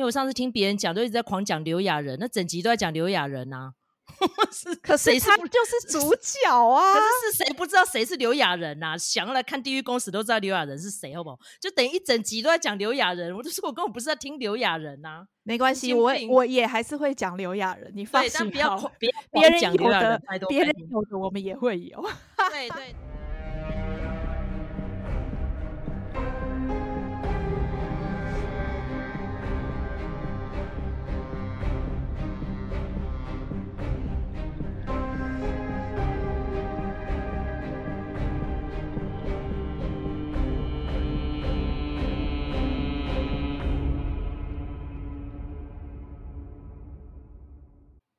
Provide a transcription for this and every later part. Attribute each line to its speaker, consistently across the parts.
Speaker 1: 因为我上次听别人讲，都一直在狂讲刘亚仁，那整集都在讲刘亚仁呐、啊。
Speaker 2: 是，可是他就是主角啊！
Speaker 1: 可是是谁不知道谁是刘亚仁呐？想要来看《地狱公使》都知道刘亚仁是谁，好不好？就等于一整集都在讲刘亚仁，我就说我根本不是在听刘亚仁呐。
Speaker 2: 没关系，我我也还是会讲刘亚仁，你放心，
Speaker 1: 但不要别
Speaker 2: 别人有的，别人有的我们也会有。
Speaker 1: 对对。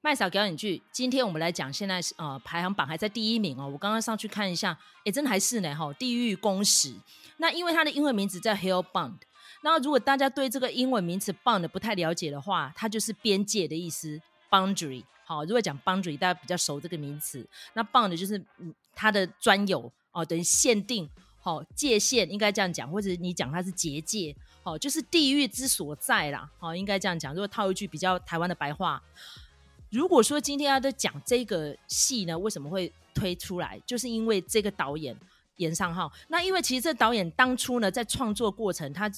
Speaker 1: 麦嫂表演剧，今天我们来讲，现在呃排行榜还在第一名哦。我刚刚上去看一下，哎，真的还是呢哈，《地狱公使》。那因为它的英文名字叫 Hellbound。那如果大家对这个英文名词 bound 不太了解的话，它就是边界的意思，boundary。好，如果讲 boundary，大家比较熟这个名词。那 bound 就是它的专有哦，等于限定，好界限，应该这样讲，或者你讲它是结界，好，就是地狱之所在啦。好，应该这样讲。如果套一句比较台湾的白话。如果说今天要在讲这个戏呢，为什么会推出来？就是因为这个导演严尚浩。那因为其实这导演当初呢，在创作过程，他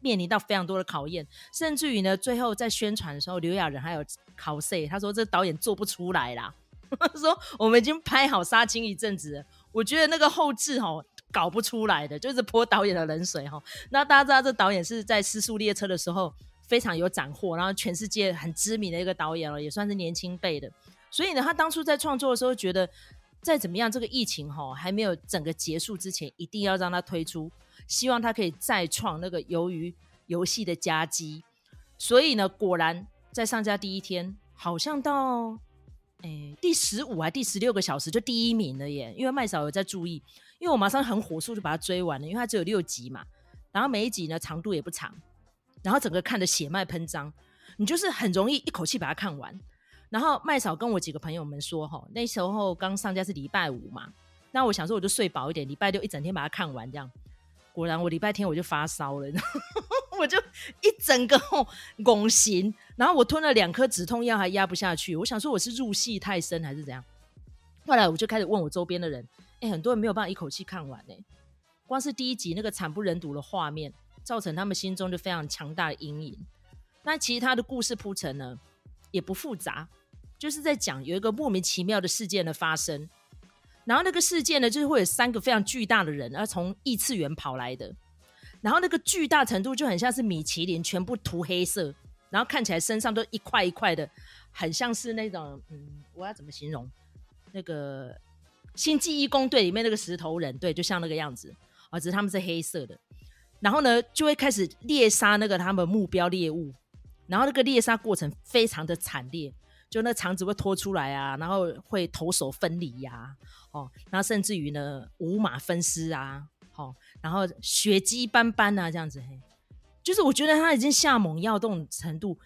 Speaker 1: 面临到非常多的考验，甚至于呢，最后在宣传的时候，刘亚仁还有考 C，他说这导演做不出来啦。他 说我们已经拍好杀青一阵子，我觉得那个后制哈搞不出来的，就是泼导演的冷水哈。那大家知道这导演是在《失速列车》的时候。非常有斩获，然后全世界很知名的一个导演了，也算是年轻辈的。所以呢，他当初在创作的时候，觉得再怎么样，这个疫情哈还没有整个结束之前，一定要让他推出，希望他可以再创那个鱿鱼游戏的佳绩。所以呢，果然在上架第一天，好像到诶第十五还第十六个小时就第一名了耶！因为麦嫂有在注意，因为我马上很火速就把它追完了，因为它只有六集嘛，然后每一集呢长度也不长。然后整个看的血脉喷张，你就是很容易一口气把它看完。然后麦嫂跟我几个朋友们说，哈，那时候刚上架是礼拜五嘛，那我想说我就睡饱一点，礼拜六一整天把它看完这样。果然我礼拜天我就发烧了，我就一整个拱形，然后我吞了两颗止痛药还压不下去。我想说我是入戏太深还是怎样？后来我就开始问我周边的人，哎，很多人没有办法一口气看完呢。光是第一集那个惨不忍睹的画面。造成他们心中就非常强大的阴影。那其实他的故事铺陈呢，也不复杂，就是在讲有一个莫名其妙的事件的发生。然后那个事件呢，就是会有三个非常巨大的人，然后从异次元跑来的。然后那个巨大程度就很像是米其林全部涂黑色，然后看起来身上都一块一块的，很像是那种嗯，我要怎么形容？那个《星际异攻队》里面那个石头人，对，就像那个样子啊，只是他们是黑色的。然后呢，就会开始猎杀那个他们目标猎物，然后那个猎杀过程非常的惨烈，就那肠子会拖出来啊，然后会头手分离呀、啊，哦，然后甚至于呢五马分尸啊，哦，然后血迹斑斑啊，这样子，就是我觉得他已经下猛药这种程度，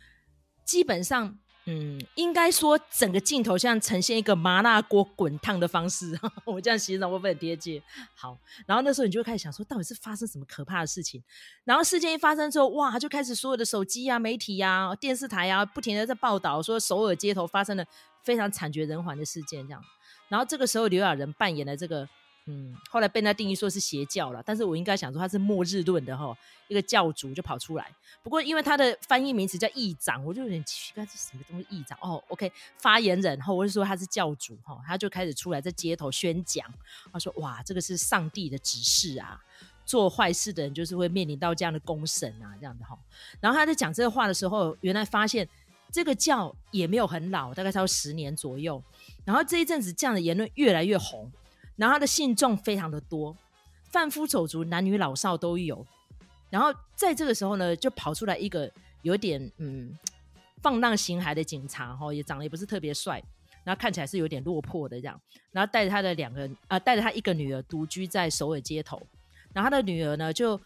Speaker 1: 基本上。嗯，应该说整个镜头像呈现一个麻辣锅滚烫的方式，我这样形容会不会很贴切？好，然后那时候你就会开始想说，到底是发生什么可怕的事情？然后事件一发生之后，哇，就开始所有的手机啊、媒体啊、电视台啊，不停的在报道说首尔街头发生了非常惨绝人寰的事件，这样。然后这个时候刘亚仁扮演了这个。嗯，后来被他定义说是邪教了，但是我应该想说他是末日论的哈，一个教主就跑出来。不过因为他的翻译名词叫议长，我就有点奇怪，这什么东西？议长哦，OK，发言人后，我就说他是教主哈，他就开始出来在街头宣讲，他说哇，这个是上帝的指示啊，做坏事的人就是会面临到这样的公审啊，这样的哈。然后他在讲这个话的时候，原来发现这个教也没有很老，大概超十年左右。然后这一阵子这样的言论越来越红。然后他的信众非常的多，贩夫走卒，男女老少都有。然后在这个时候呢，就跑出来一个有点嗯放荡形骸的警察，哈，也长得也不是特别帅，然后看起来是有点落魄的这样。然后带着他的两个啊、带着他一个女儿独居在首尔街头。然后他的女儿呢，就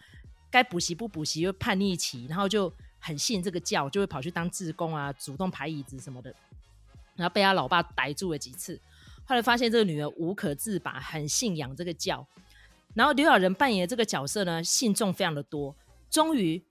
Speaker 1: 该补习不补习，又叛逆期，然后就很信这个教，就会跑去当志工啊，主动排椅子什么的。然后被他老爸逮住了几次。后来发现这个女儿无可自拔，很信仰这个教。然后刘小仁扮演的这个角色呢，信众非常的多。终于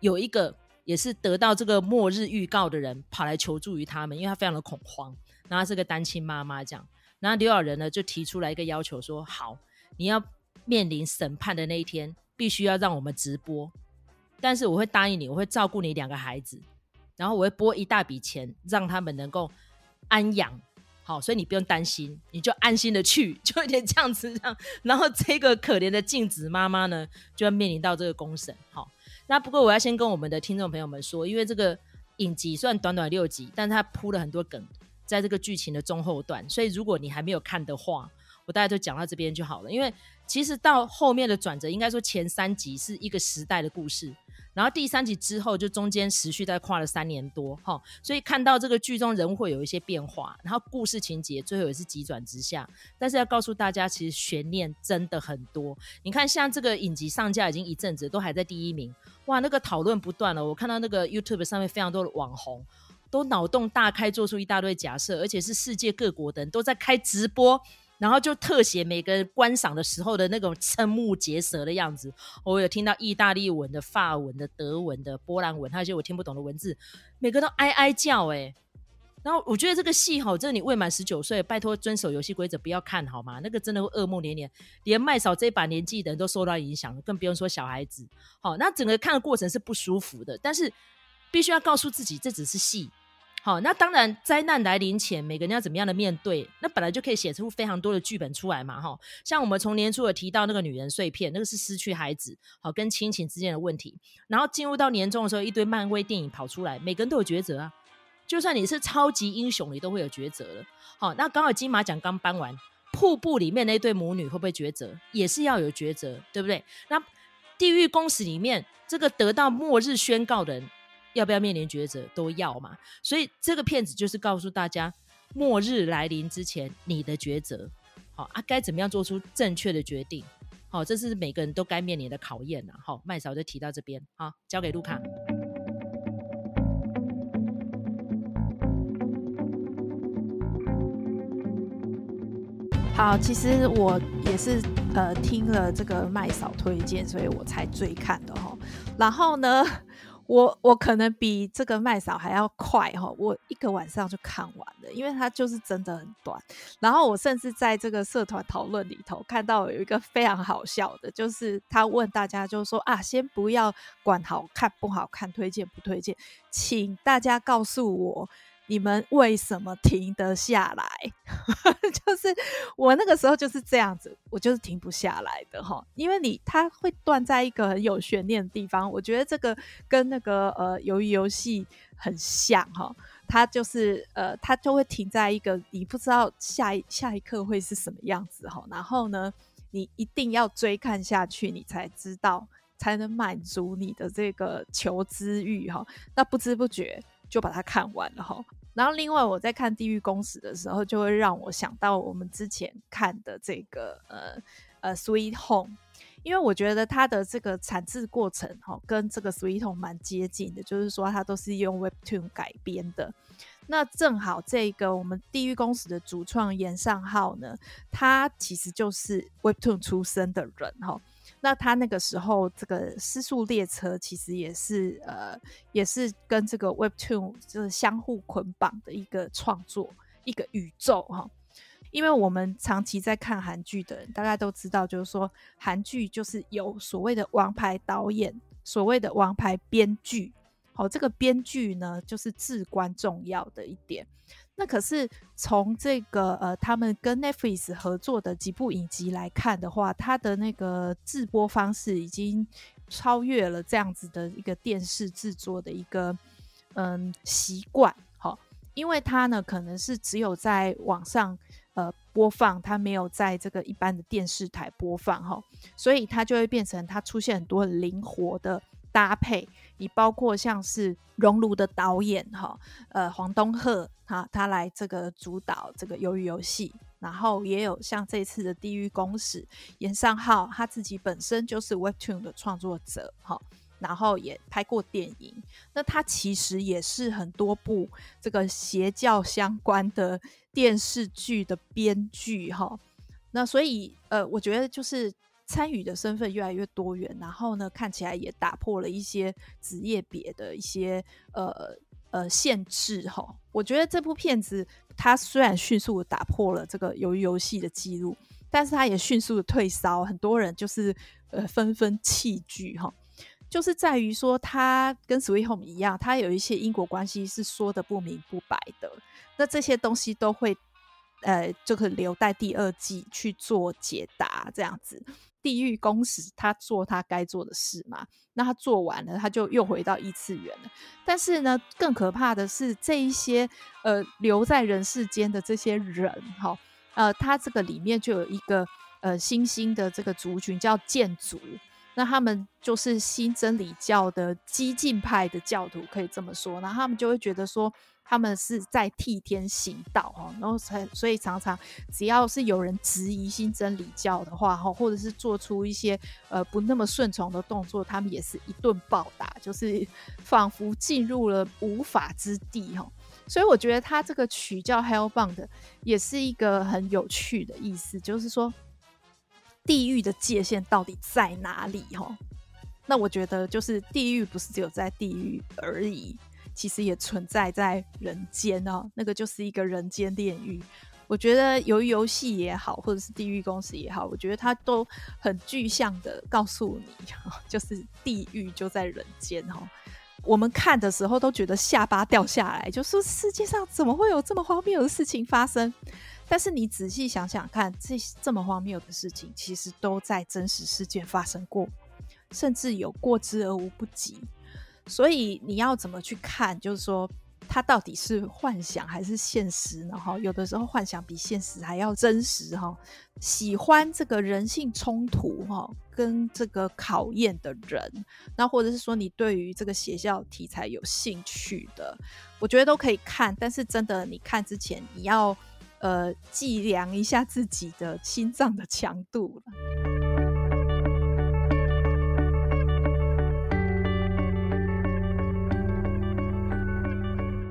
Speaker 1: 有一个，也是得到这个末日预告的人跑来求助于他们，因为他非常的恐慌，然后是个单亲妈妈这样，然后刘小仁呢就提出来一个要求说，好，你要面临审判的那一天，必须要让我们直播，但是我会答应你，我会照顾你两个孩子，然后我会拨一大笔钱让他们能够安养。好，所以你不用担心，你就安心的去，就有点这样子这样。然后这个可怜的静子妈妈呢，就要面临到这个公审。好，那不过我要先跟我们的听众朋友们说，因为这个影集虽然短短六集，但它铺了很多梗，在这个剧情的中后段。所以如果你还没有看的话，我大概就讲到这边就好了。因为其实到后面的转折，应该说前三集是一个时代的故事。然后第三集之后，就中间持续在跨了三年多，哈，所以看到这个剧中人物会有一些变化，然后故事情节最后也是急转直下。但是要告诉大家，其实悬念真的很多。你看，像这个影集上架已经一阵子，都还在第一名，哇，那个讨论不断了。我看到那个 YouTube 上面非常多的网红都脑洞大开，做出一大堆假设，而且是世界各国的人都在开直播。然后就特写每个人观赏的时候的那种瞠目结舌的样子。我有听到意大利文的、法文的、德文的、波兰文，还有一些我听不懂的文字，每个都哀哀叫哎。然后我觉得这个戏好，这你未满十九岁，拜托遵守游戏规则，不要看好吗？那个真的会噩梦连连，连麦嫂这把年纪的人都受到影响了，更不用说小孩子。好，那整个看的过程是不舒服的，但是必须要告诉自己，这只是戏。好，那当然，灾难来临前，每个人要怎么样的面对？那本来就可以写出非常多的剧本出来嘛，哈。像我们从年初有提到那个女人碎片，那个是失去孩子，好跟亲情之间的问题。然后进入到年终的时候，一堆漫威电影跑出来，每个人都有抉择啊。就算你是超级英雄，你都会有抉择了。好，那刚好金马奖刚颁完，瀑布里面那对母女会不会抉择？也是要有抉择，对不对？那地狱公使里面这个得到末日宣告的人。要不要面临抉择？都要嘛。所以这个片子就是告诉大家，末日来临之前，你的抉择，好啊，该怎么样做出正确的决定？好，这是每个人都该面临的考验呐。好，麦嫂就提到这边，好，交给路卡。
Speaker 2: 好，其实我也是呃听了这个麦嫂推荐，所以我才追看的哈。然后呢，我我可能比这个麦嫂还要快哈，我一个晚上就看完了，因为它就是真的很短。然后我甚至在这个社团讨论里头看到有一个非常好笑的，就是他问大家，就是说啊，先不要管好看不好看，推荐不推荐，请大家告诉我。你们为什么停得下来？就是我那个时候就是这样子，我就是停不下来的哈。因为你它会断在一个很有悬念的地方，我觉得这个跟那个呃鱿鱼游戏很像哈。它就是呃，它就会停在一个你不知道下一下一刻会是什么样子哈。然后呢，你一定要追看下去，你才知道才能满足你的这个求知欲哈。那不知不觉就把它看完了哈。然后，另外我在看《地狱公使》的时候，就会让我想到我们之前看的这个呃呃《Sweet Home》，因为我觉得它的这个产制过程哈、哦，跟这个《Sweet Home》蛮接近的，就是说它都是用 Webtoon 改编的。那正好这个我们《地狱公使》的主创岩上浩呢，他其实就是 Webtoon 出身的人哈。哦那他那个时候，这个《失速列车》其实也是呃，也是跟这个 Webtoon 就是相互捆绑的一个创作，一个宇宙哈。因为我们长期在看韩剧的人，大家都知道，就是说韩剧就是有所谓的王牌导演，所谓的王牌编剧。好，这个编剧呢，就是至关重要的一点。那可是从这个呃，他们跟 Netflix 合作的几部影集来看的话，它的那个制播方式已经超越了这样子的一个电视制作的一个嗯习惯，哈，因为它呢可能是只有在网上呃播放，它没有在这个一般的电视台播放，哈，所以它就会变成它出现很多很灵活的搭配。你包括像是《熔炉》的导演哈，呃，黄东赫哈，他来这个主导这个《鱿鱼游戏》，然后也有像这次的《地狱公使》，严尚浩他自己本身就是 Webtoon 的创作者哈，然后也拍过电影，那他其实也是很多部这个邪教相关的电视剧的编剧哈，那所以呃，我觉得就是。参与的身份越来越多元，然后呢，看起来也打破了一些职业别的一些呃呃限制哈。我觉得这部片子它虽然迅速的打破了这个鱿鱼游戏的记录，但是它也迅速的退烧，很多人就是呃纷纷弃剧哈。就是在于说，它跟 Sweet Home 一样，它有一些因果关系是说得不明不白的。那这些东西都会，呃，就可留待第二季去做解答。这样子，地狱公使他做他该做的事嘛，那他做完了，他就又回到异次元了。但是呢，更可怕的是这一些呃留在人世间的这些人，哈，呃，他这个里面就有一个呃新兴的这个族群叫剑族。那他们就是新真理教的激进派的教徒，可以这么说。然后他们就会觉得说，他们是在替天行道哈。然后才所以常常只要是有人质疑新真理教的话哈，或者是做出一些呃不那么顺从的动作，他们也是一顿暴打，就是 仿佛进入了无法之地哈。所以我觉得他这个曲叫 Hellbound 也是一个很有趣的意思，就是说。地狱的界限到底在哪里？哈，那我觉得就是地狱不是只有在地狱而已，其实也存在在人间哦。那个就是一个人间炼狱。我觉得由于游戏也好，或者是地狱公司也好，我觉得它都很具象的告诉你，就是地狱就在人间哦。我们看的时候都觉得下巴掉下来，就说世界上怎么会有这么荒谬的事情发生？但是你仔细想想看，这这么荒谬的事情，其实都在真实事件发生过，甚至有过之而无不及。所以你要怎么去看？就是说，它到底是幻想还是现实呢？哈，有的时候幻想比现实还要真实。哈，喜欢这个人性冲突哈，跟这个考验的人，那或者是说你对于这个邪教题材有兴趣的，我觉得都可以看。但是真的，你看之前你要。呃，计量一下自己的心脏的强度。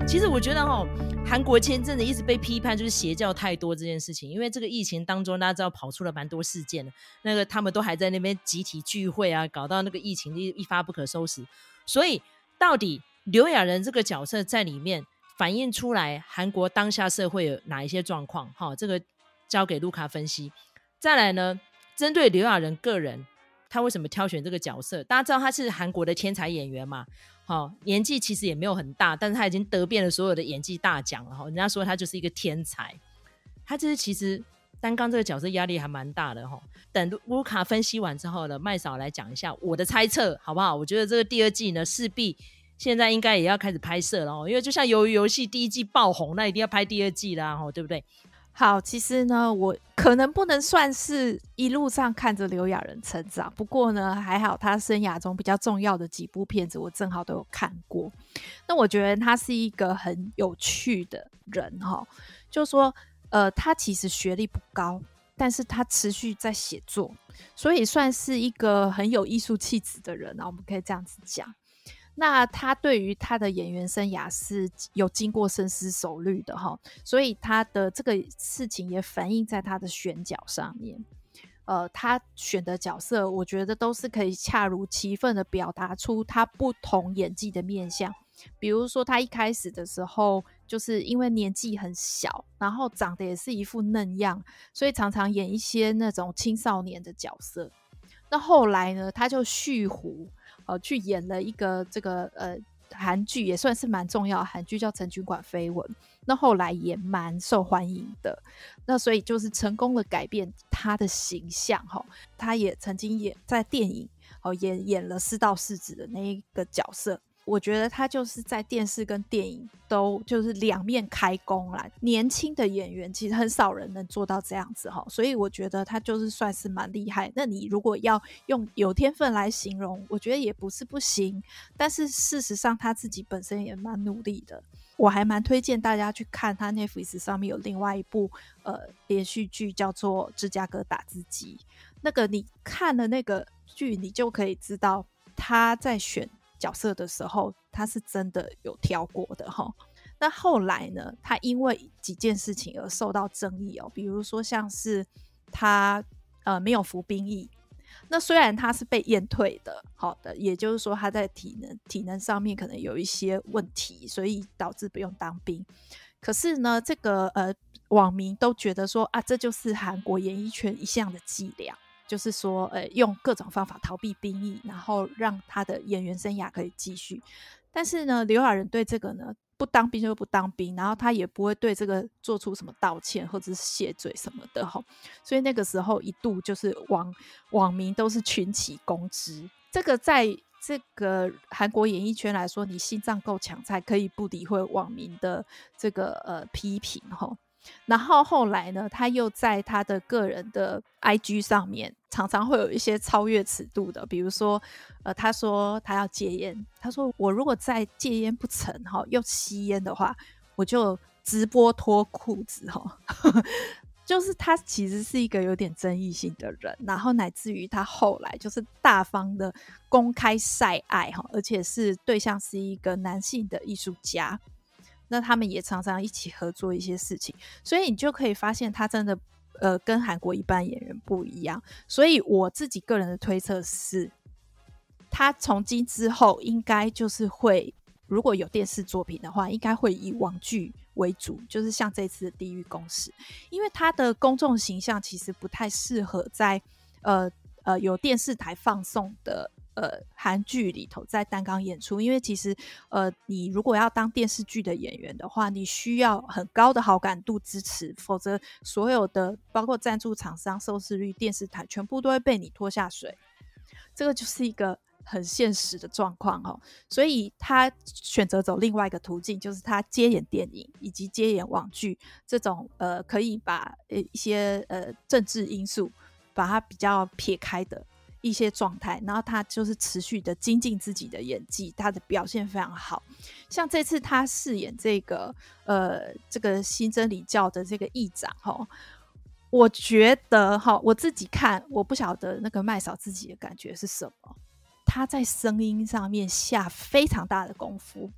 Speaker 1: 其实我觉得哈，韩国前阵子一直被批判就是邪教太多这件事情，因为这个疫情当中，大家知道跑出了蛮多事件的，那个他们都还在那边集体聚会啊，搞到那个疫情一一发不可收拾。所以，到底刘亚仁这个角色在里面，反映出来韩国当下社会有哪一些状况？哈，这个交给卢卡分析。再来呢，针对刘亚仁个人，他为什么挑选这个角色？大家知道他是韩国的天才演员嘛？好，年纪其实也没有很大，但是他已经得遍了所有的演技大奖了。哈，人家说他就是一个天才。他这是其实单刚这个角色压力还蛮大的。哈，等路卡分析完之后呢，麦嫂来讲一下我的猜测，好不好？我觉得这个第二季呢，势必。现在应该也要开始拍摄了哦，因为就像鱿鱼游戏第一季爆红，那一定要拍第二季啦，吼，对不对？
Speaker 2: 好，其实呢，我可能不能算是一路上看着刘亚仁成长，不过呢，还好他生涯中比较重要的几部片子，我正好都有看过。那我觉得他是一个很有趣的人哈，就说呃，他其实学历不高，但是他持续在写作，所以算是一个很有艺术气质的人啊，我们可以这样子讲。那他对于他的演员生涯是有经过深思熟虑的哈，所以他的这个事情也反映在他的选角上面。呃，他选的角色，我觉得都是可以恰如其分的表达出他不同演技的面相。比如说，他一开始的时候，就是因为年纪很小，然后长得也是一副嫩样，所以常常演一些那种青少年的角色。那后来呢，他就蓄胡。呃，去演了一个这个呃韩剧，也算是蛮重要韩剧，叫《陈军馆绯闻》。那后来也蛮受欢迎的，那所以就是成功的改变他的形象哈。他也曾经演在电影哦，演演了四道四子的那一个角色。我觉得他就是在电视跟电影都就是两面开弓啦。年轻的演员其实很少人能做到这样子哈，所以我觉得他就是算是蛮厉害。那你如果要用有天分来形容，我觉得也不是不行。但是事实上他自己本身也蛮努力的。我还蛮推荐大家去看他 Netflix 上面有另外一部呃连续剧叫做《芝加哥打字机》。那个你看了那个剧，你就可以知道他在选。角色的时候，他是真的有挑过的哈。那后来呢，他因为几件事情而受到争议哦，比如说像是他呃没有服兵役，那虽然他是被验退的，好的，也就是说他在体能体能上面可能有一些问题，所以导致不用当兵。可是呢，这个呃网民都觉得说啊，这就是韩国演艺圈一向的伎俩，就是说呃用各种方法逃避兵役，然后让他的演员生涯可以继续。但是呢，刘亚仁对这个呢，不当兵就不当兵，然后他也不会对这个做出什么道歉或者是谢罪什么的哈。所以那个时候一度就是网网民都是群起攻之。这个在这个韩国演艺圈来说，你心脏够强才可以不理会网民的这个呃批评哈。然后后来呢，他又在他的个人的 IG 上面，常常会有一些超越尺度的，比如说，呃，他说他要戒烟，他说我如果再戒烟不成哈，又吸烟的话，我就直播脱裤子哈。就是他其实是一个有点争议性的人，然后乃至于他后来就是大方的公开晒爱哈，而且是对象是一个男性的艺术家。那他们也常常一起合作一些事情，所以你就可以发现他真的呃跟韩国一般演员不一样。所以我自己个人的推测是，他从今之后应该就是会，如果有电视作品的话，应该会以网剧为主，就是像这次的《地狱公使》，因为他的公众形象其实不太适合在呃呃有电视台放送的。呃，韩剧里头在担纲演出，因为其实，呃，你如果要当电视剧的演员的话，你需要很高的好感度支持，否则所有的包括赞助厂商、收视率、电视台全部都会被你拖下水。这个就是一个很现实的状况哦。所以他选择走另外一个途径，就是他接演电影以及接演网剧这种呃，可以把呃一些呃政治因素把它比较撇开的。一些状态，然后他就是持续的精进自己的演技，他的表现非常好。像这次他饰演这个呃这个新真理教的这个议长哈，我觉得哈，我自己看我不晓得那个麦嫂自己的感觉是什么。他在声音上面下非常大的功夫，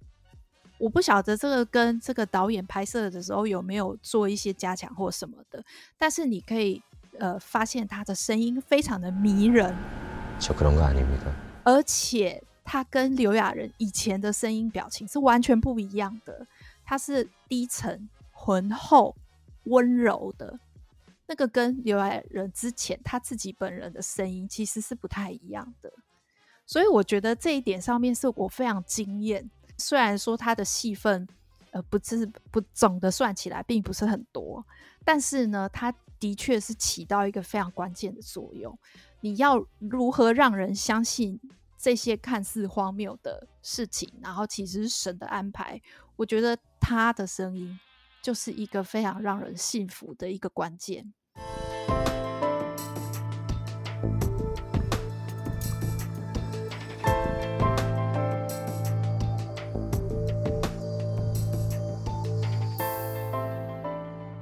Speaker 2: 我不晓得这个跟这个导演拍摄的时候有没有做一些加强或什么的，但是你可以。呃，发现他的声音非常的迷人，而且他跟刘亚仁以前的声音表情是完全不一样的。他是低沉、浑厚、温柔的，那个跟刘亚仁之前他自己本人的声音其实是不太一样的。所以我觉得这一点上面是我非常惊艳。虽然说他的戏份，呃，不是不总的算起来并不是很多，但是呢，他。的确是起到一个非常关键的作用。你要如何让人相信这些看似荒谬的事情，然后其实是神的安排？我觉得他的声音就是一个非常让人信服的一个关键。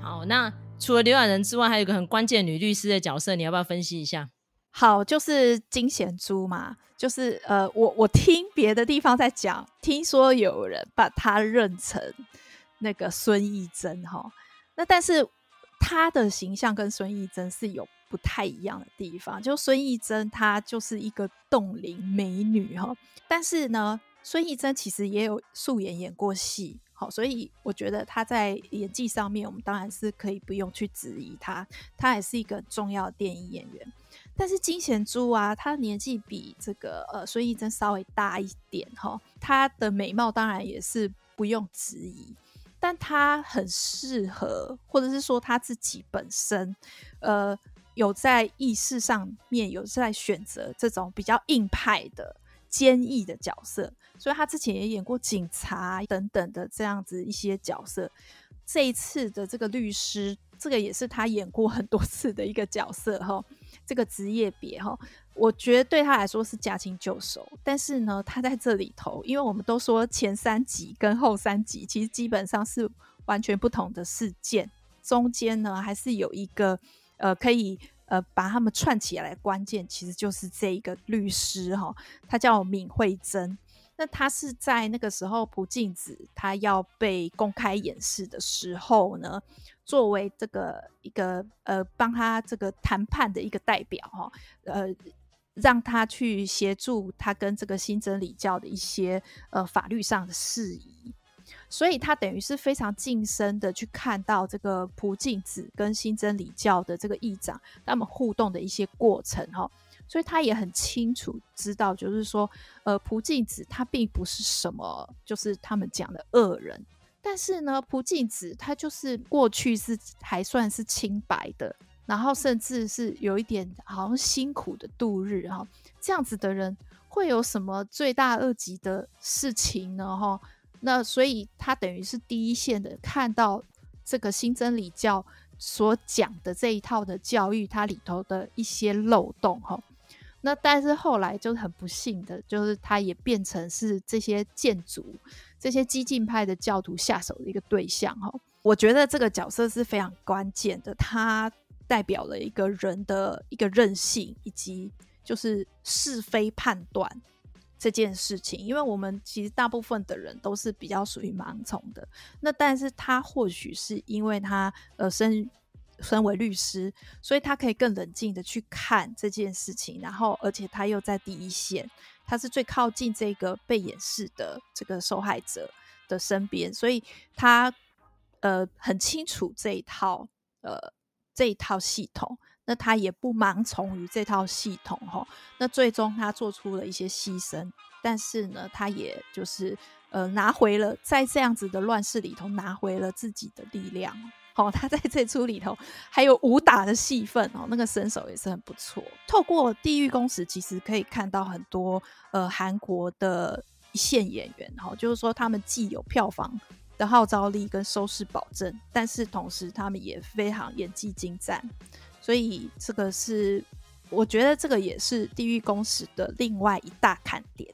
Speaker 1: 好，那。除了刘亚仁之外，还有一个很关键女律师的角色，你要不要分析一下？
Speaker 2: 好，就是金贤珠嘛，就是呃，我我听别的地方在讲，听说有人把她认成那个孙艺珍哈，那但是她的形象跟孙艺珍是有不太一样的地方，就孙艺珍她就是一个冻龄美女哈，但是呢，孙艺珍其实也有素颜演过戏。好，所以我觉得他在演技上面，我们当然是可以不用去质疑他，他也是一个重要的电影演员。但是金贤珠啊，他年纪比这个呃孙艺珍稍微大一点哈，她的美貌当然也是不用质疑，但她很适合，或者是说她自己本身呃有在意识上面有在选择这种比较硬派的。坚毅的角色，所以他之前也演过警察等等的这样子一些角色。这一次的这个律师，这个也是他演过很多次的一个角色哈。这个职业别哈，我觉得对他来说是驾轻就熟。但是呢，他在这里头，因为我们都说前三集跟后三集其实基本上是完全不同的事件，中间呢还是有一个呃可以。呃，把他们串起来的关键其实就是这一个律师哈，他叫闵慧珍。那他是在那个时候朴静子他要被公开演示的时候呢，作为这个一个呃帮他这个谈判的一个代表哈，呃让他去协助他跟这个新真理教的一些呃法律上的事宜。所以他等于是非常近身的去看到这个朴静子跟新真理教的这个议长他们互动的一些过程哈，所以他也很清楚知道，就是说，呃，朴静子他并不是什么就是他们讲的恶人，但是呢，朴静子他就是过去是还算是清白的，然后甚至是有一点好像辛苦的度日哈，这样子的人会有什么罪大恶极的事情呢？哈？那所以他等于是第一线的看到这个新真理教所讲的这一套的教育，它里头的一些漏洞哈。那但是后来就很不幸的，就是他也变成是这些建筑、这些激进派的教徒下手的一个对象哈。我觉得这个角色是非常关键的，他代表了一个人的一个韧性，以及就是是非判断。这件事情，因为我们其实大部分的人都是比较属于盲从的，那但是他或许是因为他呃身身为律师，所以他可以更冷静的去看这件事情，然后而且他又在第一线，他是最靠近这个被掩饰的这个受害者的身边，所以他呃很清楚这一套呃这一套系统。那他也不盲从于这套系统哈，那最终他做出了一些牺牲，但是呢，他也就是呃拿回了在这样子的乱世里头拿回了自己的力量。好，他在这出里头还有武打的戏份哦，那个身手也是很不错。透过《地狱公使》，其实可以看到很多呃韩国的一线演员哈，就是说他们既有票房的号召力跟收视保证，但是同时他们也非常演技精湛。所以这个是，我觉得这个也是《地狱公使》的另外一大看点。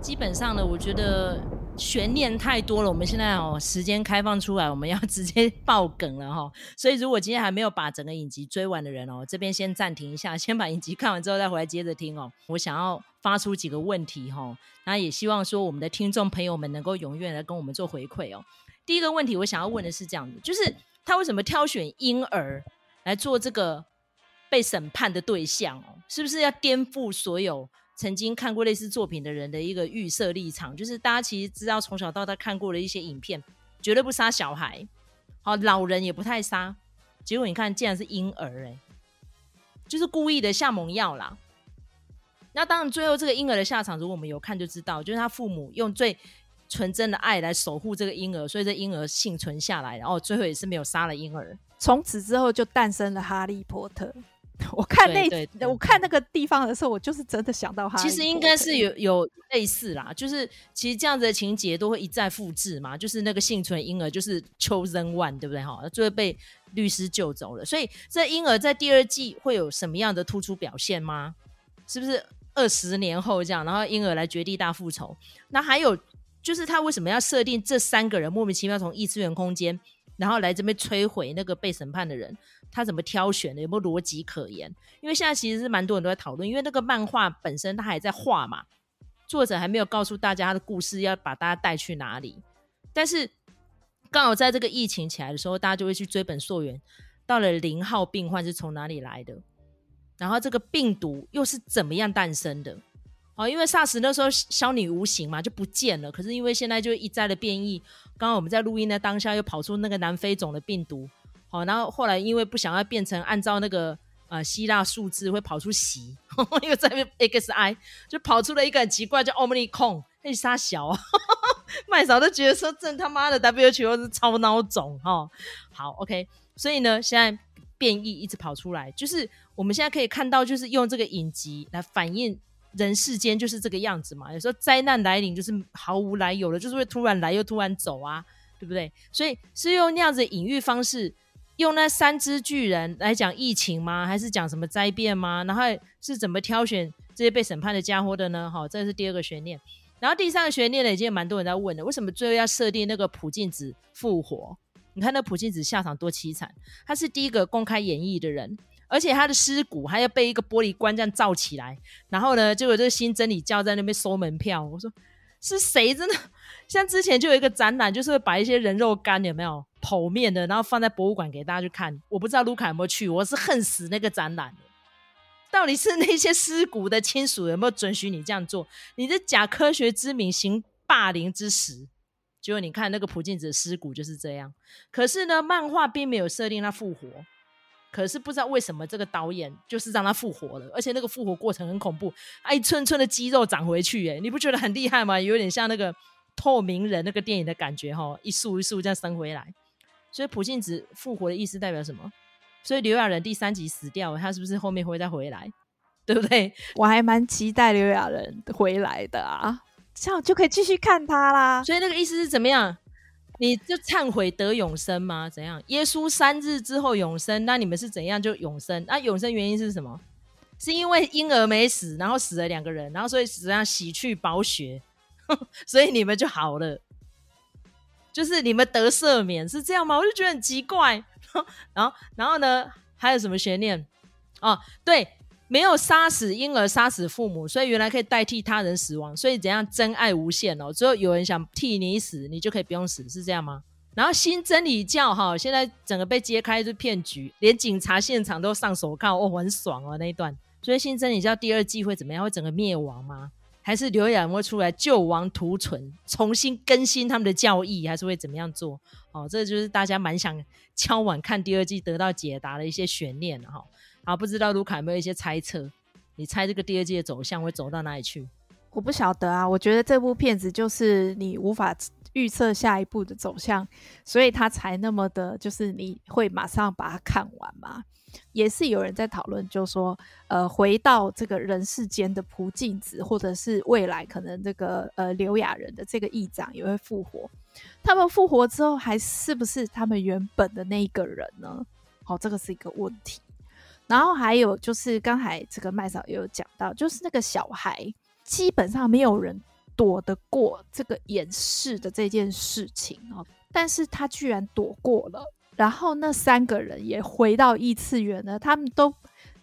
Speaker 1: 基本上呢，我觉得悬念太多了。我们现在哦，时间开放出来，我们要直接爆梗了哈。所以，如果今天还没有把整个影集追完的人哦，这边先暂停一下，先把影集看完之后再回来接着听哦。我想要发出几个问题哈。那也希望说我们的听众朋友们能够踊跃来跟我们做回馈哦。第一个问题，我想要问的是这样子，就是他为什么挑选婴儿来做这个被审判的对象哦？是不是要颠覆所有曾经看过类似作品的人的一个预设立场？就是大家其实知道从小到大看过的一些影片，绝对不杀小孩，好，老人也不太杀。结果你看，竟然是婴儿哎，就是故意的下猛药啦。那当然，最后这个婴儿的下场，如果我们有看就知道，就是他父母用最纯真的爱来守护这个婴儿，所以这婴儿幸存下来，然后最后也是没有杀了婴儿。
Speaker 2: 从此之后就诞生了哈利波特。我看那我看那个地方的时候，我就是真的想到哈利波特。
Speaker 1: 其实应该是有有类似啦，就是其实这样子的情节都会一再复制嘛，就是那个幸存婴儿就是 chosen one，对不对哈？最后被律师救走了，所以这婴儿在第二季会有什么样的突出表现吗？是不是？二十年后这样，然后婴儿来绝地大复仇。那还有就是他为什么要设定这三个人莫名其妙从异次元空间，然后来这边摧毁那个被审判的人？他怎么挑选的？有没有逻辑可言？因为现在其实是蛮多人都在讨论，因为那个漫画本身他还在画嘛，作者还没有告诉大家他的故事要把大家带去哪里。但是刚好在这个疫情起来的时候，大家就会去追本溯源，到了零号病患是从哪里来的？然后这个病毒又是怎么样诞生的？哦，因为 SARS 那时候消弭无形嘛，就不见了。可是因为现在就一再的变异，刚刚我们在录音的当下又跑出那个南非种的病毒，哦，然后后来因为不想要变成按照那个呃希腊数字会跑出喜，又在 XI 就跑出了一个很奇怪叫 Omicron，那杀小啊，麦嫂都觉得说这他妈的 WHO 是超孬种哈。好，OK，所以呢现在变异一直跑出来，就是。我们现在可以看到，就是用这个影集来反映人世间就是这个样子嘛。有时候灾难来临就是毫无来由的，就是会突然来又突然走啊，对不对？所以是用那样子的隐喻方式，用那三只巨人来讲疫情吗？还是讲什么灾变吗？然后是怎么挑选这些被审判的家伙的呢？好，这是第二个悬念。然后第三个悬念呢，已经蛮多人在问了：为什么最后要设定那个普静子复活？你看那普静子下场多凄惨，他是第一个公开演绎的人。而且他的尸骨还要被一个玻璃棺这样罩起来，然后呢，就有这个新真理教在那边收门票。我说是谁？真的像之前就有一个展览，就是会把一些人肉干有没有剖面的，然后放在博物馆给大家去看。我不知道卢卡有没有去，我是恨死那个展览的。到底是那些尸骨的亲属有没有准许你这样做？你这假科学之名行霸凌之实。结果你看那个朴镜子的尸骨就是这样。可是呢，漫画并没有设定他复活。可是不知道为什么这个导演就是让他复活了，而且那个复活过程很恐怖，一寸寸的肌肉长回去，哎，你不觉得很厉害吗？有点像那个透明人那个电影的感觉，哈，一束一束这样生回来。所以普信子复活的意思代表什么？所以刘亚仁第三集死掉了，他是不是后面会再回来？对不对？
Speaker 2: 我还蛮期待刘亚仁回来的啊，这样就可以继续看他啦。
Speaker 1: 所以那个意思是怎么样？你就忏悔得永生吗？怎样？耶稣三日之后永生，那你们是怎样就永生？那永生原因是什么？是因为婴儿没死，然后死了两个人，然后所以怎样洗去宝血，所以你们就好了，就是你们得赦免，是这样吗？我就觉得很奇怪。然后，然后呢？还有什么悬念？哦，对。没有杀死婴儿，杀死父母，所以原来可以代替他人死亡，所以怎样真爱无限哦？只有有人想替你死，你就可以不用死，是这样吗？然后新真理教哈，现在整个被揭开是骗局，连警察现场都上手铐哦，很爽哦那一段。所以新真理教第二季会怎么样？会整个灭亡吗？还是刘亚仁会出来救亡图存，重新更新他们的教义，还是会怎么样做？哦，这就是大家蛮想敲碗看第二季得到解答的一些悬念哈。好，不知道卢卡有没有一些猜测？你猜这个第二季的走向会走到哪里去？
Speaker 2: 我不晓得啊。我觉得这部片子就是你无法预测下一步的走向，所以他才那么的，就是你会马上把它看完嘛。也是有人在讨论，就说呃，回到这个人世间的朴庆植，或者是未来可能这个呃刘雅仁的这个议长也会复活。他们复活之后，还是不是他们原本的那一个人呢？好，这个是一个问题。然后还有就是刚才这个麦嫂也有讲到，就是那个小孩基本上没有人躲得过这个掩饰的这件事情哦，但是他居然躲过了。然后那三个人也回到异次元了，他们都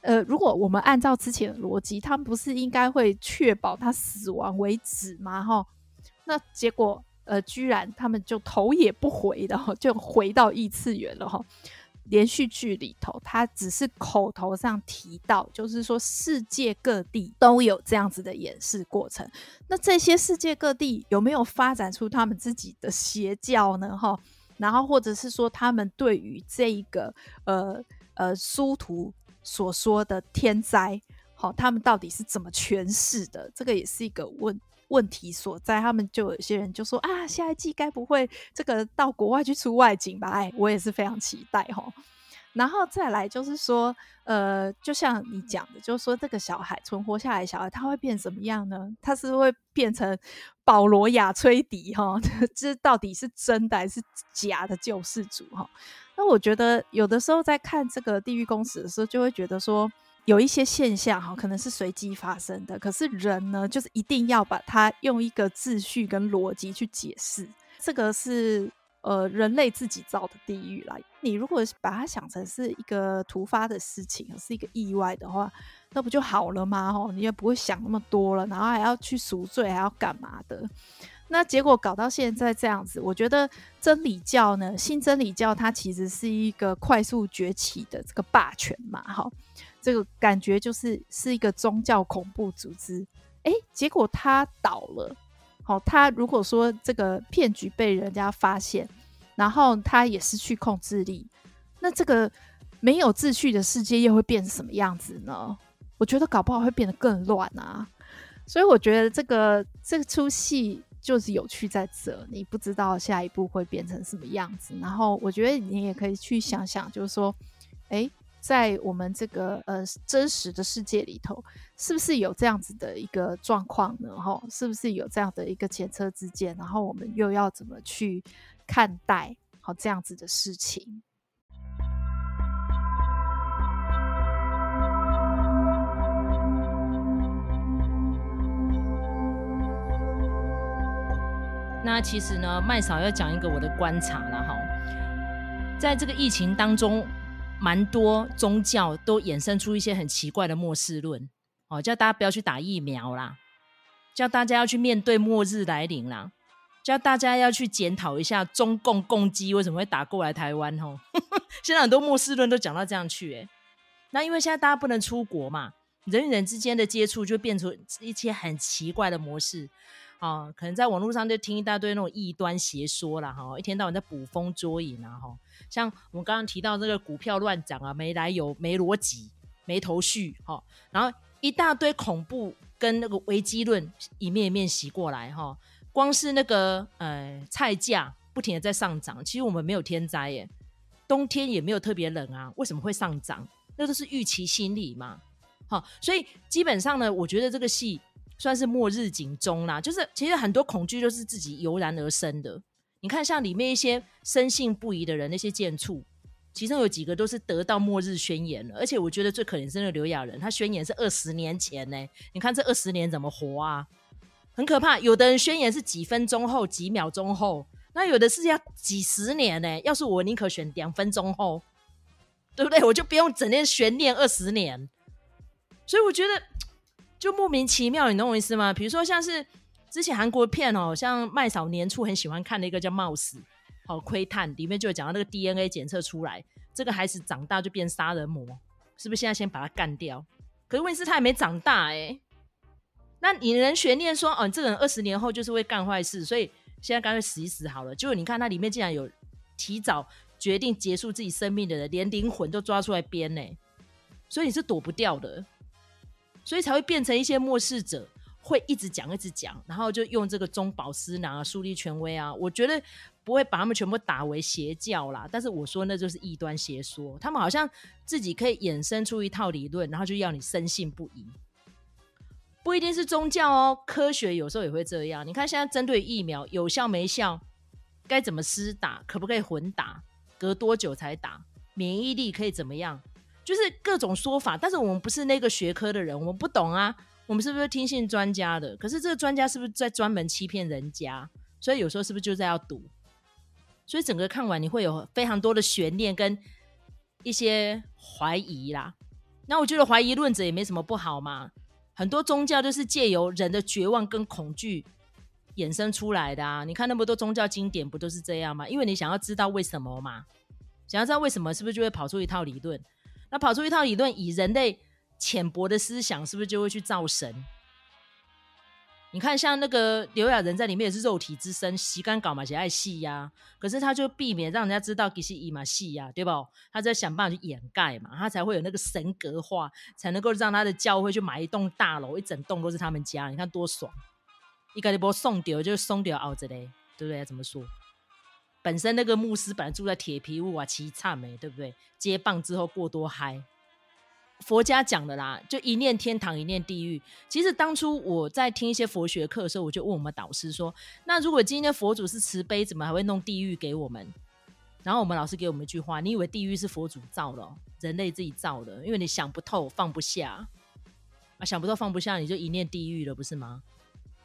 Speaker 2: 呃，如果我们按照之前的逻辑，他们不是应该会确保他死亡为止吗？哈，那结果呃，居然他们就头也不回的就回到异次元了哈。连续剧里头，他只是口头上提到，就是说世界各地都有这样子的演示过程。那这些世界各地有没有发展出他们自己的邪教呢？哈，然后或者是说，他们对于这一个呃呃殊途所说的天灾，好，他们到底是怎么诠释的？这个也是一个问问题所在，他们就有些人就说啊，下一季该不会这个到国外去出外景吧？哎，我也是非常期待哈。然后再来就是说，呃，就像你讲的，就是说这个小孩存活下来小孩，他会变怎么样呢？他是会变成保罗亚崔迪哈？这到底是真的还是假的救世主哈？那我觉得有的时候在看这个《地狱公使》的时候，就会觉得说。有一些现象哈，可能是随机发生的，可是人呢，就是一定要把它用一个秩序跟逻辑去解释，这个是呃人类自己造的地狱啦。你如果把它想成是一个突发的事情，是一个意外的话，那不就好了吗？吼，你也不会想那么多了，然后还要去赎罪，还要干嘛的？那结果搞到现在这样子，我觉得真理教呢，新真理教它其实是一个快速崛起的这个霸权嘛，哈，这个感觉就是是一个宗教恐怖组织。诶，结果它倒了，哦，他如果说这个骗局被人家发现，然后他也失去控制力，那这个没有秩序的世界又会变成什么样子呢？我觉得搞不好会变得更乱啊。所以我觉得这个这出戏。就是有趣在这，你不知道下一步会变成什么样子。然后我觉得你也可以去想想，就是说，诶，在我们这个呃真实的世界里头，是不是有这样子的一个状况呢？哈，是不是有这样的一个前车之鉴？然后我们又要怎么去看待好这样子的事情？
Speaker 1: 那其实呢，麦嫂要讲一个我的观察了哈，在这个疫情当中，蛮多宗教都衍生出一些很奇怪的末世论，哦，叫大家不要去打疫苗啦，叫大家要去面对末日来临啦，叫大家要去检讨一下中共共机为什么会打过来台湾哦。现在很多末世论都讲到这样去，哎，那因为现在大家不能出国嘛，人与人之间的接触就变成一些很奇怪的模式。哦，可能在网络上就听一大堆那种异端邪说啦，哈，一天到晚在捕风捉影啊，哈，像我们刚刚提到这个股票乱涨啊，没来由、没逻辑、没头绪，哈，然后一大堆恐怖跟那个危机论一面一面袭过来，哈，光是那个呃菜价不停的在上涨，其实我们没有天灾耶，冬天也没有特别冷啊，为什么会上涨？那都是预期心理嘛，好，所以基本上呢，我觉得这个戏。算是末日警钟啦，就是其实很多恐惧都是自己油然而生的。你看，像里面一些深信不疑的人，那些贱畜，其中有几个都是得到末日宣言了。而且我觉得最可怜是那个刘亚仁，他宣言是二十年前呢。你看这二十年怎么活啊？很可怕。有的人宣言是几分钟后、几秒钟后，那有的是要几十年呢。要是我宁可选两分钟后，对不对？我就不用整天悬念二十年。所以我觉得。就莫名其妙，你懂我意思吗？比如说像是之前韩国片哦，像麦嫂年初很喜欢看的一个叫《冒死》，好窥探，里面就有讲到那个 DNA 检测出来，这个孩子长大就变杀人魔，是不是？现在先把他干掉。可是问题是他还没长大哎、那你能悬念说哦，这个人二十年后就是会干坏事，所以现在干脆死一死好了。结果你看它里面竟然有提早决定结束自己生命的人，连灵魂都抓出来编呢、所以你是躲不掉的。所以才会变成一些末世者会一直讲一直讲，然后就用这个中饱私囊啊，树立权威啊。我觉得不会把他们全部打为邪教啦，但是我说那就是异端邪说。他们好像自己可以衍生出一套理论，然后就要你深信不疑。不一定是宗教哦，科学有时候也会这样。你看现在针对疫苗有效没效，该怎么施打，可不可以混打，隔多久才打，免疫力可以怎么样？就是各种说法，但是我们不是那个学科的人，我们不懂啊。我们是不是听信专家的？可是这个专家是不是在专门欺骗人家？所以有时候是不是就在要赌？所以整个看完你会有非常多的悬念跟一些怀疑啦。那我觉得怀疑论者也没什么不好嘛。很多宗教都是借由人的绝望跟恐惧衍生出来的啊。你看那么多宗教经典不都是这样吗？因为你想要知道为什么嘛，想要知道为什么，是不是就会跑出一套理论？那跑出一套理论，以人类浅薄的思想，是不是就会去造神？你看，像那个刘亚仁在里面也是肉体之身，洗干搞嘛，写爱戏呀。可是他就避免让人家知道其实伊嘛戏呀，对不？他在想办法去掩盖嘛，他才会有那个神格化，才能够让他的教会去买一栋大楼，一整栋都是他们家。你看多爽！一个一波送掉，就送掉熬着嘞，对不对？怎么说？本身那个牧师本来住在铁皮屋啊，凄惨没，对不对？接棒之后过多嗨，佛家讲的啦，就一念天堂，一念地狱。其实当初我在听一些佛学课的时候，我就问我们导师说：“那如果今天佛祖是慈悲，怎么还会弄地狱给我们？”然后我们老师给我们一句话：“你以为地狱是佛祖造的，人类自己造的？因为你想不透，放不下啊，想不透，放不下，你就一念地狱了，不是吗？”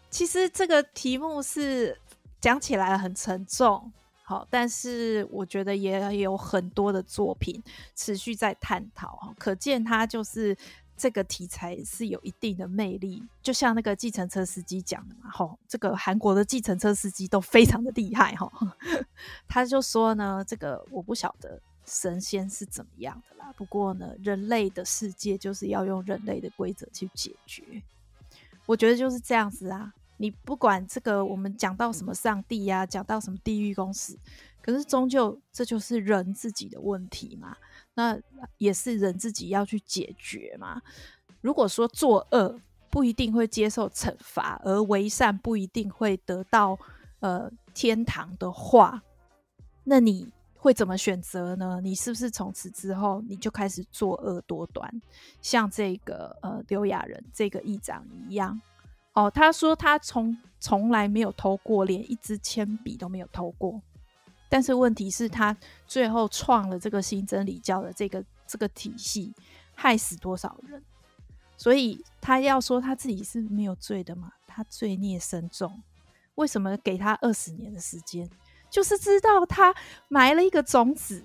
Speaker 2: 其实这个题目是讲起来很沉重。好，但是我觉得也有很多的作品持续在探讨，可见它就是这个题材是有一定的魅力。就像那个计程车司机讲的嘛，吼，这个韩国的计程车司机都非常的厉害，哈，他就说呢，这个我不晓得神仙是怎么样的啦，不过呢，人类的世界就是要用人类的规则去解决，我觉得就是这样子啊。你不管这个，我们讲到什么上帝呀、啊，讲到什么地狱公司，可是终究这就是人自己的问题嘛，那也是人自己要去解决嘛。如果说作恶不一定会接受惩罚，而为善不一定会得到呃天堂的话，那你会怎么选择呢？你是不是从此之后你就开始作恶多端，像这个呃刘亚仁这个议长一样？哦，他说他从从来没有偷过，连一支铅笔都没有偷过。但是问题是，他最后创了这个新真理教的这个这个体系，害死多少人？所以他要说他自己是没有罪的嘛？他罪孽深重。为什么给他二十年的时间？就是知道他埋了一个种子，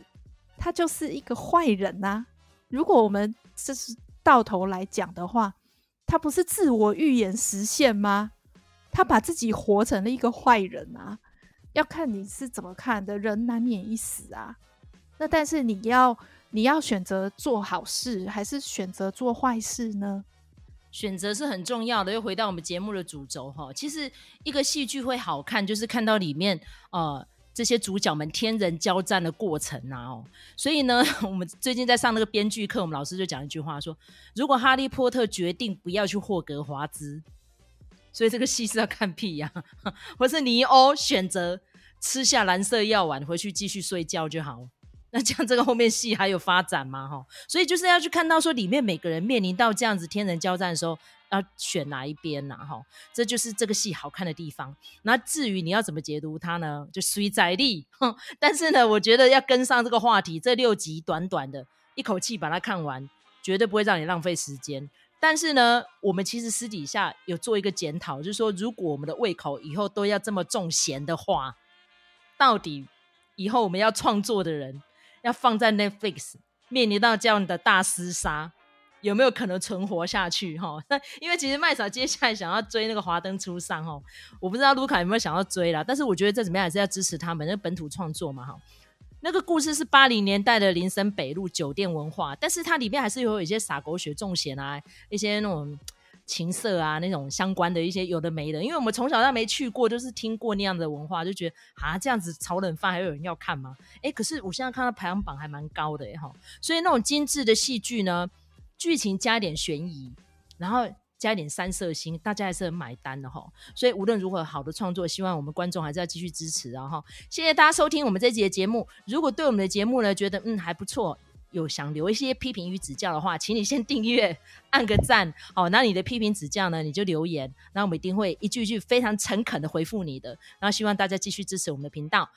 Speaker 2: 他就是一个坏人呐、啊。如果我们这是到头来讲的话。他不是自我预言实现吗？他把自己活成了一个坏人啊！要看你是怎么看的，人难免一死啊。那但是你要你要选择做好事，还是选择做坏事呢？
Speaker 1: 选择是很重要的。又回到我们节目的主轴哈，其实一个戏剧会好看，就是看到里面呃这些主角们天人交战的过程啊哦。所以呢，我们最近在上那个编剧课，我们老师就讲一句话说：如果哈利波特决定不要去霍格华兹。所以这个戏是要看屁呀、啊，或是尼欧选择吃下蓝色药丸回去继续睡觉就好。那这样这个后面戏还有发展吗？哈，所以就是要去看到说里面每个人面临到这样子天人交战的时候，要选哪一边呐？哈，这就是这个戏好看的地方。那至于你要怎么解读它呢？就随在力。但是呢，我觉得要跟上这个话题，这六集短短的，一口气把它看完，绝对不会让你浪费时间。但是呢，我们其实私底下有做一个检讨，就是说，如果我们的胃口以后都要这么重咸的话，到底以后我们要创作的人要放在 Netflix 面临到这样的大厮杀，有没有可能存活下去？哈，那因为其实麦嫂接下来想要追那个《华灯初上》哈，我不知道卢卡有没有想要追啦，但是我觉得这怎么样还是要支持他们，那本土创作嘛，哈。那个故事是八零年代的林森北路酒店文化，但是它里面还是有一些洒狗血、重咸啊，一些那种情色啊，那种相关的一些有的没的。因为我们从小到没去过，就是听过那样的文化，就觉得啊，这样子炒冷饭还有人要看吗？哎，可是我现在看到排行榜还蛮高的哈，所以那种精致的戏剧呢，剧情加一点悬疑，然后。加一点三色星，大家还是很买单的哈。所以无论如何，好的创作，希望我们观众还是要继续支持啊哈。谢谢大家收听我们这集的节目。如果对我们的节目呢，觉得嗯还不错，有想留一些批评与指教的话，请你先订阅，按个赞。好，那你的批评指教呢，你就留言，那我们一定会一句一句非常诚恳的回复你的。然后希望大家继续支持我们的频道，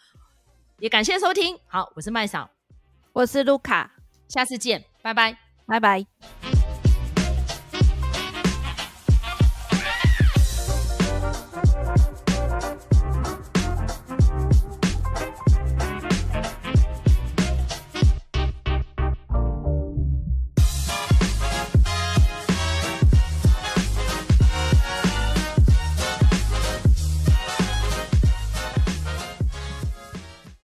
Speaker 1: 也感谢收听。好，我是麦嫂，
Speaker 2: 我是卢卡，
Speaker 1: 下次见，拜拜，
Speaker 2: 拜拜。